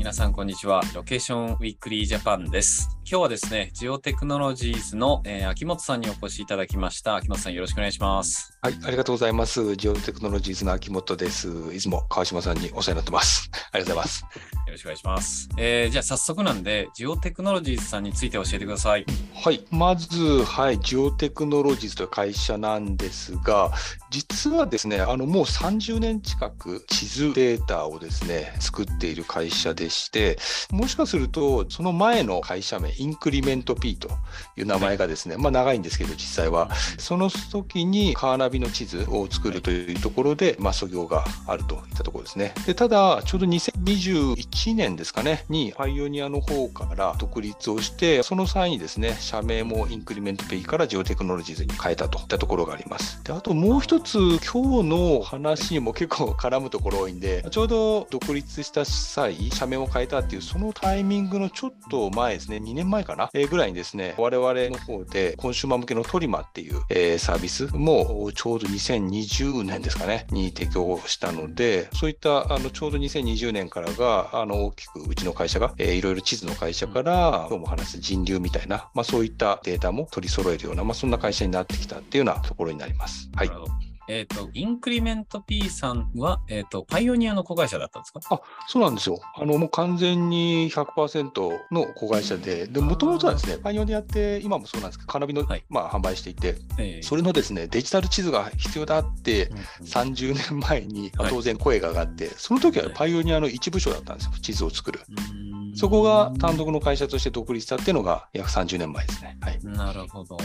皆さんこんにちは。ロケーションウィークリージャパンです。今日はですね、ジオテクノロジーズの、えー秋本さんにお越しいただきました。秋本さんよろしくお願いします。はい、ありがとうございます。ジオテクノロジーズの秋本です。いつも川島さんにお世話になってます。ありがとうございます。よろしくお願いします。えーじゃあ早速なんで、ジオテクノロジーズさんについて教えてください。はい、まず、はい、ジオテクノロジーズという会社なんですが、実はですね、あのもう30年近く地図データをですね、作っている会社でして、もしかすると、その前の会社名、インクリメント P という名前がですね、まあ長いんですけど、実際は、その時にカーナビの地図を作るというところで、まあ、創業があるといったところですね。でただ、ちょうど2021年ですかね、にパイオニアの方から独立をして、その際にですね、社名もインクリメント P からジオテクノロジーズに変えたといったところがあります。であともう一つ、今日の話にも結構絡むところ多いんで、ちょうど独立した際、社名を変えたっていう、そのタイミングのちょっと前ですね、2年前かな、えーぐらいにですね、我々の方でコンシューマー向けのトリマっていう、えーサービスもちょうど2020年ですかね、に提供したので、そういったあのちょうど2020年からがあの大きくうちの会社が、えーいろいろ地図の会社から、今日も話す人流みたいな、まあ、そういったデータも取り揃えるような、まあ、そんな会社になってきたっていうようなところになります。はい。えっ、と、インクリメント P さんは、えっ、と、パイオニアの子会社だったんですか？あそうなんですよ。あのもう完全に100%の子会社で、でもともとはですね、パイオニアって今もそうなんですけど、カーナビの、はい。まあ、販売していて、えーそれのですね、デジタル地図が必要だって、うん30年前にはい。当然声が上がって、その時ははい。パイオニアの一部署だったんですよ、地図を作る。うんそこが単独の会社として独立したっていうのが約30年前ですね。はい。なるほど。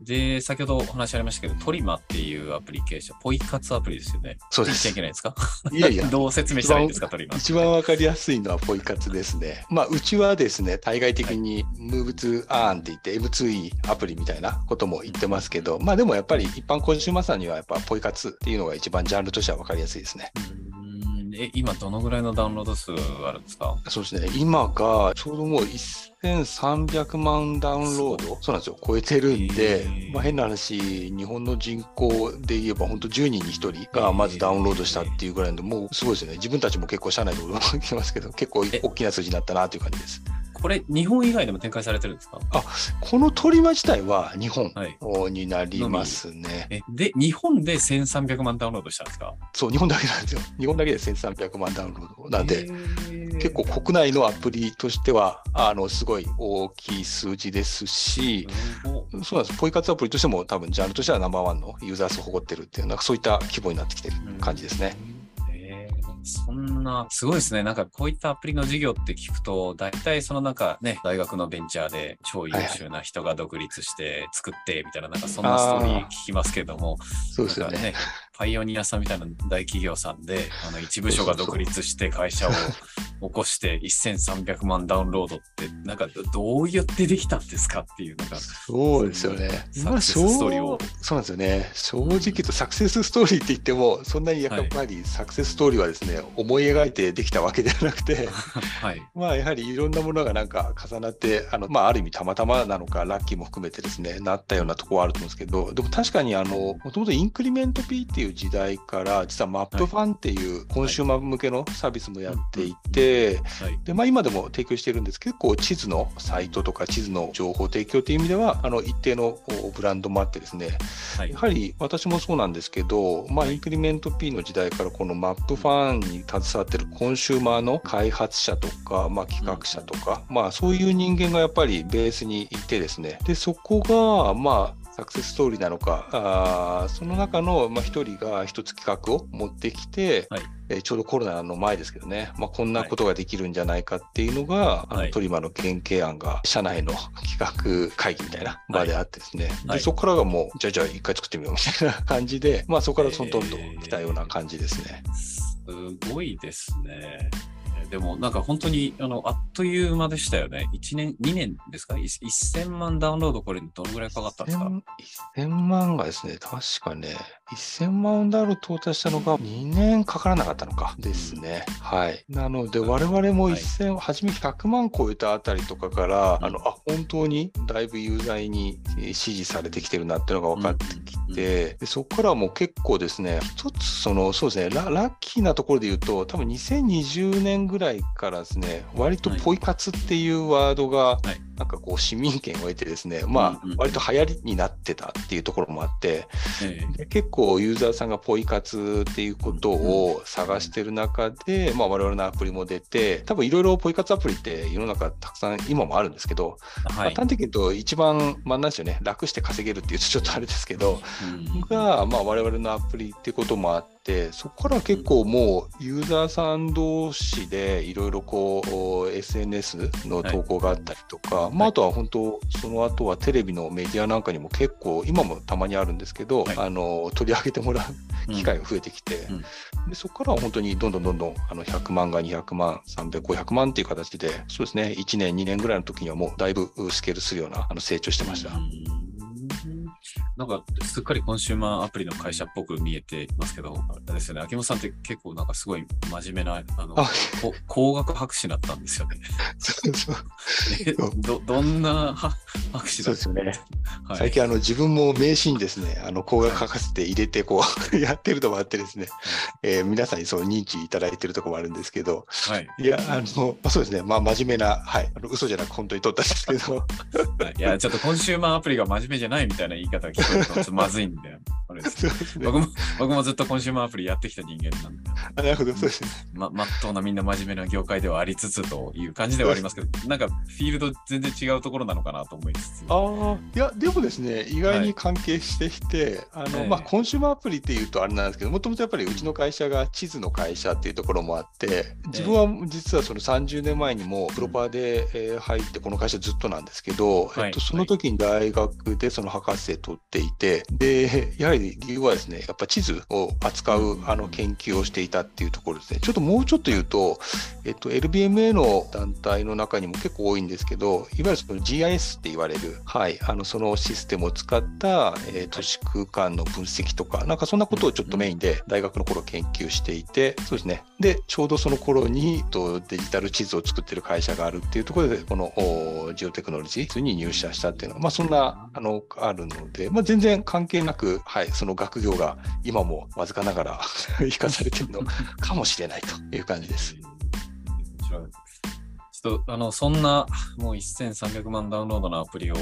で、先ほどお話ありましたけど、トリマっていうアプリケーション、ポイ活アプリですよね。そうで言っちゃいす。けないですか？いやいや、どう説明したらいいんですか、トリマ。一番わかりやすいのはポイ活ですね。まあ、うちはですね、対外的に Move2 Earn って言って M2E アプリみたいなことも言ってますけど、まあでもやっぱり一般コンシューマーさんにはやっぱポイ活っていうのが一番ジャンルとしてはわかりやすいですね。うんえ、今どのぐらいのダウンロード数あるんですか？そうですね、今がちょうどもう1300万ダウンロード、そうなんですよ、超えてるんでまあ、変な話、日本の人口で言えば、本当10人に1人がまずダウンロードしたっていうぐらいの、もうすごいですよね、自分たちも結構、社内で驚きますけど、結構え大きな数字になったなという感じです。これ、日本以外でも展開されてるんですか？このトリマ自体は日本はい。になりますね。え、で、日本で1300万ダウンロードしたんですか？そう、日本だけなんですよ。日本だけで1300万ダウンロードなんで。結構国内のアプリとしては、あの、すごい大きい数字ですし、そうなんです。ポイ活アプリとしても多分ジャンルとしてはナンバーワンのユーザー数を誇ってるっていう、なんかそういった規模になってきてる感じですね。。へーそんな、すごいですね。なんかこういったアプリの事業って聞くと、大体そのなんかね、大学のベンチャーで超優秀な人が独立して作ってみたいな、なんかそんなストーリー聞きますけども、そうですよね。パイオニアさんみたいな大企業さんで、あの一部署が独立して会社を 起こして1300万ダウンロードって、なんかどどうやってできたんですかっていう、なんか、そうですよね。サクセスストーリーをそうなんですよね。正直言うとサクセスストーリーって言っても、そんなにやっぱりサクセスストーリーはですね、思い描いてできたわけではなくて、はい。まあやはりいろんなものがなんか重なって、あのまあある意味たまたまなのか、ラッキーも含めてですね、なったようなところはあると思うんですけど、でも確かにあの、もともとインクリメント P っていう時代から、実はマップファンっていうコンシューマー向けのサービスもやっていて、はい。でまあ、今でも提供しているんですけど、結構地図のサイトとか地図の情報提供という意味では、あの一定のブランドもあってですね、はいや。はり私もそうなんですけど、まあ、インクリメント P の時代からこのマップファンに携わってるコンシューマーの開発者とか、まあ、企画者とか、まあ、そういう人間がやっぱりベースにいてですね、でそこが、まあ、サクセスストーリーなのか、あーその中のまあ一人が一つ企画を持ってきて、はい。えーちょうどコロナの前ですけどね、まあ、こんなことができるんじゃないかっていうのが、あはい。のトリマの原型案が社内の企画会議みたいな場であってですね、はい。でそこからがもう、じゃあじゃあ一回作ってみようみたいな感じで、まあそこからトントンと来たような感じですね。すごいですね。でもなんか本当にあのあっという間でしたよね。1年、2年ですか？い ?1000 万ダウンロードこれどのぐらいかかったんですか？1000 1000万がですね、確かね、1000万ダウンロード到達したのが2年かからなかったのかですね。はい。なので、我々もはい1000、初め100万超えたあたりとかから、うんあの、あ、本当にだいぶユーザーにえー支持されてきてるなっていうのが分かってきて、でそこからはもう結構ですね、一つ、その、そうですねラ、ラッキーなところで言うと、多分2020年ぐらいからですね、割とポイ活っていうワードが、なんかこう市民権を得てですね、まあ、割と流行りになってたっていうところもあって、で結構ユーザーさんがポイ活っていうことを探してる中で、まあ、我々のアプリも出て、多分いろいろポイ活アプリって世の中たくさん今もあるんですけど、はい、端的に言うと一番、まあ、なんですよね、楽して稼げるっていうとちょっとあれですけど、が、まあ、我々のアプリってこともあって、ってそこから結構もうユーザーさん同士でいろいろこう SNS の投稿があったりとか、はい、まあ、あとは本当その後はテレビのメディアなんかにも結構今もたまにあるんですけど、はい、あの取り上げてもらう機会が増えてきて、うん。うん、でそこからは本当にどんどんどんどんあの100万が200万300、500万っていう形でそうですね1年2年ぐらいの時にはもうだいぶスケールするようなあの成長してました。うんなんか、すっかりコンシューマーアプリの会社っぽく見えてますけど、あれですよね、秋元さんって結構なんかすごい真面目な、あの、あ工学博士だったんですよね。そうそう。ど、どんな博士だったんですね。はい、最近、あの、自分も名刺にですね、あの、工学博士って入れて、こう、やってるともあってですね、えー、皆さんにそう認知いただいてるところもあるんですけど、はい。いや、あの、まあ、そうですね、まあ、真面目な、はい、あの嘘じゃなく本当に取ったんですけど。いや、ちょっとコンシューマーアプリが真面目じゃないみたいな言い方聞こえるとちょっとまずいんだよ。あれですね、僕も僕もずっとコンシューマーアプリやってきた人間なんで。あなるほど、そうですね。ま、まっとうなみんな真面目な業界ではありつつという感じではありますけど、なんかフィールド全然違うところなのかなと思いつつ。ああ、いや、でもですね、意外に関係してきて、はい、あの、えー、まあ、コンシューマーアプリっていうとあれなんですけど、もともとやっぱりうちの会社が地図の会社っていうところもあって、自分は実はその30年前にもプロパーで、え入って、この会社ずっとなんですけど、はい、えっと、その時に大学でその博士取っていて、で、やはり理由はですね、やっぱ地図を扱うあの研究をしていたっていうところですね。ちょっともうちょっと言うと、えっと、LBMA の団体の中にも結構多いんですけど、いわゆるその GIS って言われる、はい、あのそのシステムを使った、えー、都市空間の分析とか、なんかそんなことをちょっとメインで大学の頃研究していて、そうですね。で、ちょうどその頃にとデジタル地図を作ってる会社があるっていうところで、このジオテクノロジーに入社したっていうのは、まあそんな、あの、あるので、まあ全然関係なく、はい、その学業が今もわずかながら 生かされてるのかもしれないという感じです。ちょっと、あの、そんな、もう1300万ダウンロードのアプリを、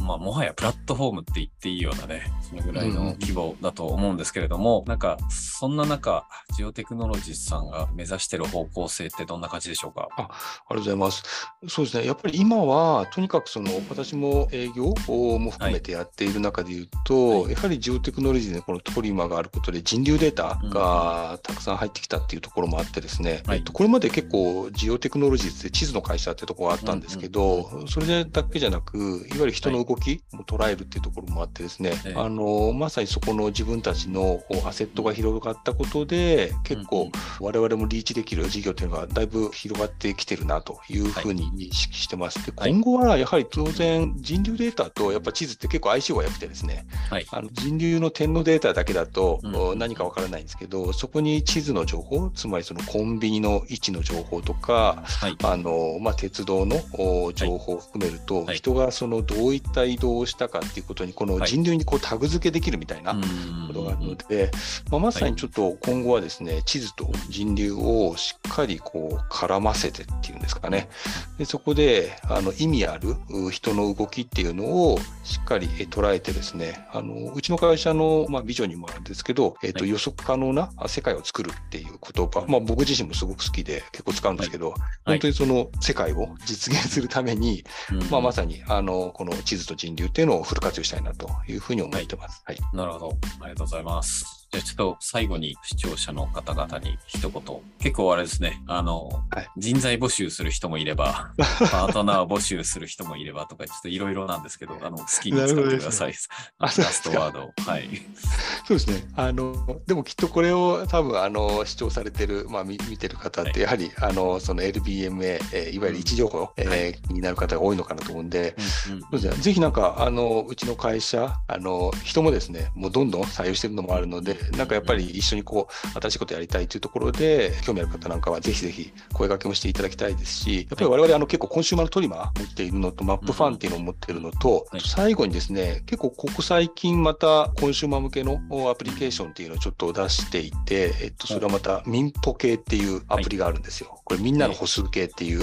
まあ、もはやプラットフォームって言っていいようなね、そのぐらいの規模だと思うんですけれども、うん、なんか、そんな中、ジオテクノロジーさんが目指している方向性ってどんな感じでしょうか？あありがとうございます。そうですね、やっぱり今は、とにかくその、私も営業も含めてやっている中で言うと、はい、やはりジオテクノロジーでこのトリマーがあることで人流データがたくさん入ってきたっていうところもあってですね、うん、えっと、これまで結構ジオテクノロジーって地図の会社ってところがあったんですけど、それだけじゃなく、いわゆる人の動きも捉えるっていうところもあってですね、はい、あのまさにそこの自分たちのアセットが広がったことで、結構我々もリーチできる事業っていうのがだいぶ広がってきてるなというふうに認識してます。で今後はやはり当然人流データとやっぱ地図って結構相性が良くてですね、はい、あの人流の点のデータだけだと何かわからないんですけど、そこに地図の情報、つまりそのコンビニの位置の情報とか、はい、あのまあ、鉄道の情報を含めると、はい、人がそのどういった移動をしたかっていうことに、この人流にこうタグ付けできるみたいなことがあるので、まあ、まさにちょっと今後はですね、地図と人流をしっかりこう絡ませてっていうんですかね、でそこであの意味ある人の動きっていうのをしっかり捉えてですね、あのうちの会社の、まあ、ビジョンにもあるんですけど、えーと予測可能な世界を作るっていう言葉、まあ、僕自身もすごく好きで結構使うんですけど、本当にその世界を実現するために、まあ、まさにあのこの地図と人流っていうのをフル活用したいなというふうに思ってます。はい、なるほど。ありがとうございます。じゃあちょっと最後に視聴者の方々に一言。結構あれですね、あの、はい、人材募集する人もいれば、パートナー募集する人もいればとか、ちょっといろいろなんですけど、あの、好きに使ってください。ね、ラストワード。はい。そうですね。あの、でもきっとこれを多分、あの、視聴されてる、まあ見、見てる方って、やはり、はい、あの、その LBMA、えー、いわゆる位置情報、うん、えになる方が多いのかなと思うんで、うんうん、ぜひなんか、あの、うちの会社、あの、人もですね、もうどんどん採用してるのもあるので、で、なんかやっぱり一緒にこう、新しいことやりたいというところで、興味ある方なんかはぜひぜひ声掛けもしていただきたいですし、やっぱり我々あの結構コンシューマーのトリマー持っているのと、マップファンっていうのを持っているのと、はい。最後にですね、結構ここ最近またコンシューマー向けのアプリケーションっていうのをちょっと出していて、えっと、それはまた民ポ系っていうアプリがあるんですよ。これみんなの歩数計っていう。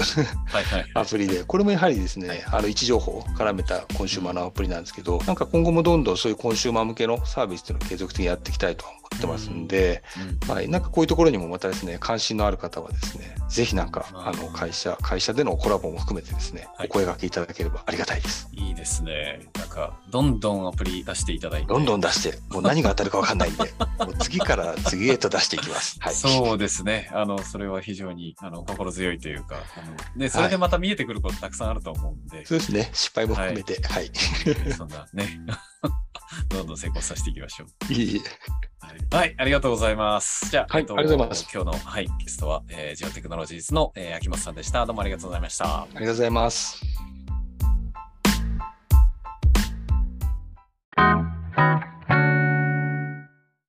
アプリで、これもやはりですね、あの位置情報を絡めたコンシューマーのアプリなんですけど、なんか今後もどんどんそういうコンシューマー向けのサービスっていうのを継続的にやっていきたいと思ってますんで、うんはい、なんかこういうところにもまたですね、関心のある方はですね、ぜひなんか、うんあの会社、会社でのコラボも含めてですね、はいお声掛けいただければありがたいです。いいですね。なんか、どんどんアプリ出していただいて。どんどん出して、もう何が当たるかわかんないんで、もう次から次へと出していきます。はい。そうですね。あの、それは非常に、あの、心強いというか、あのね、それでまた見えてくることたくさんあると思うんで、そうですね、失敗も含めて、はい。そんなね、どんどん成功させていきましょう。いいはい、はいありがとうございます。じゃあ、はいえっとありがとうございます今日の、はい、ゲストは、えージオテクノロジーズの、えー秋元さんでした。どうもありがとうございました。ありがとうございます。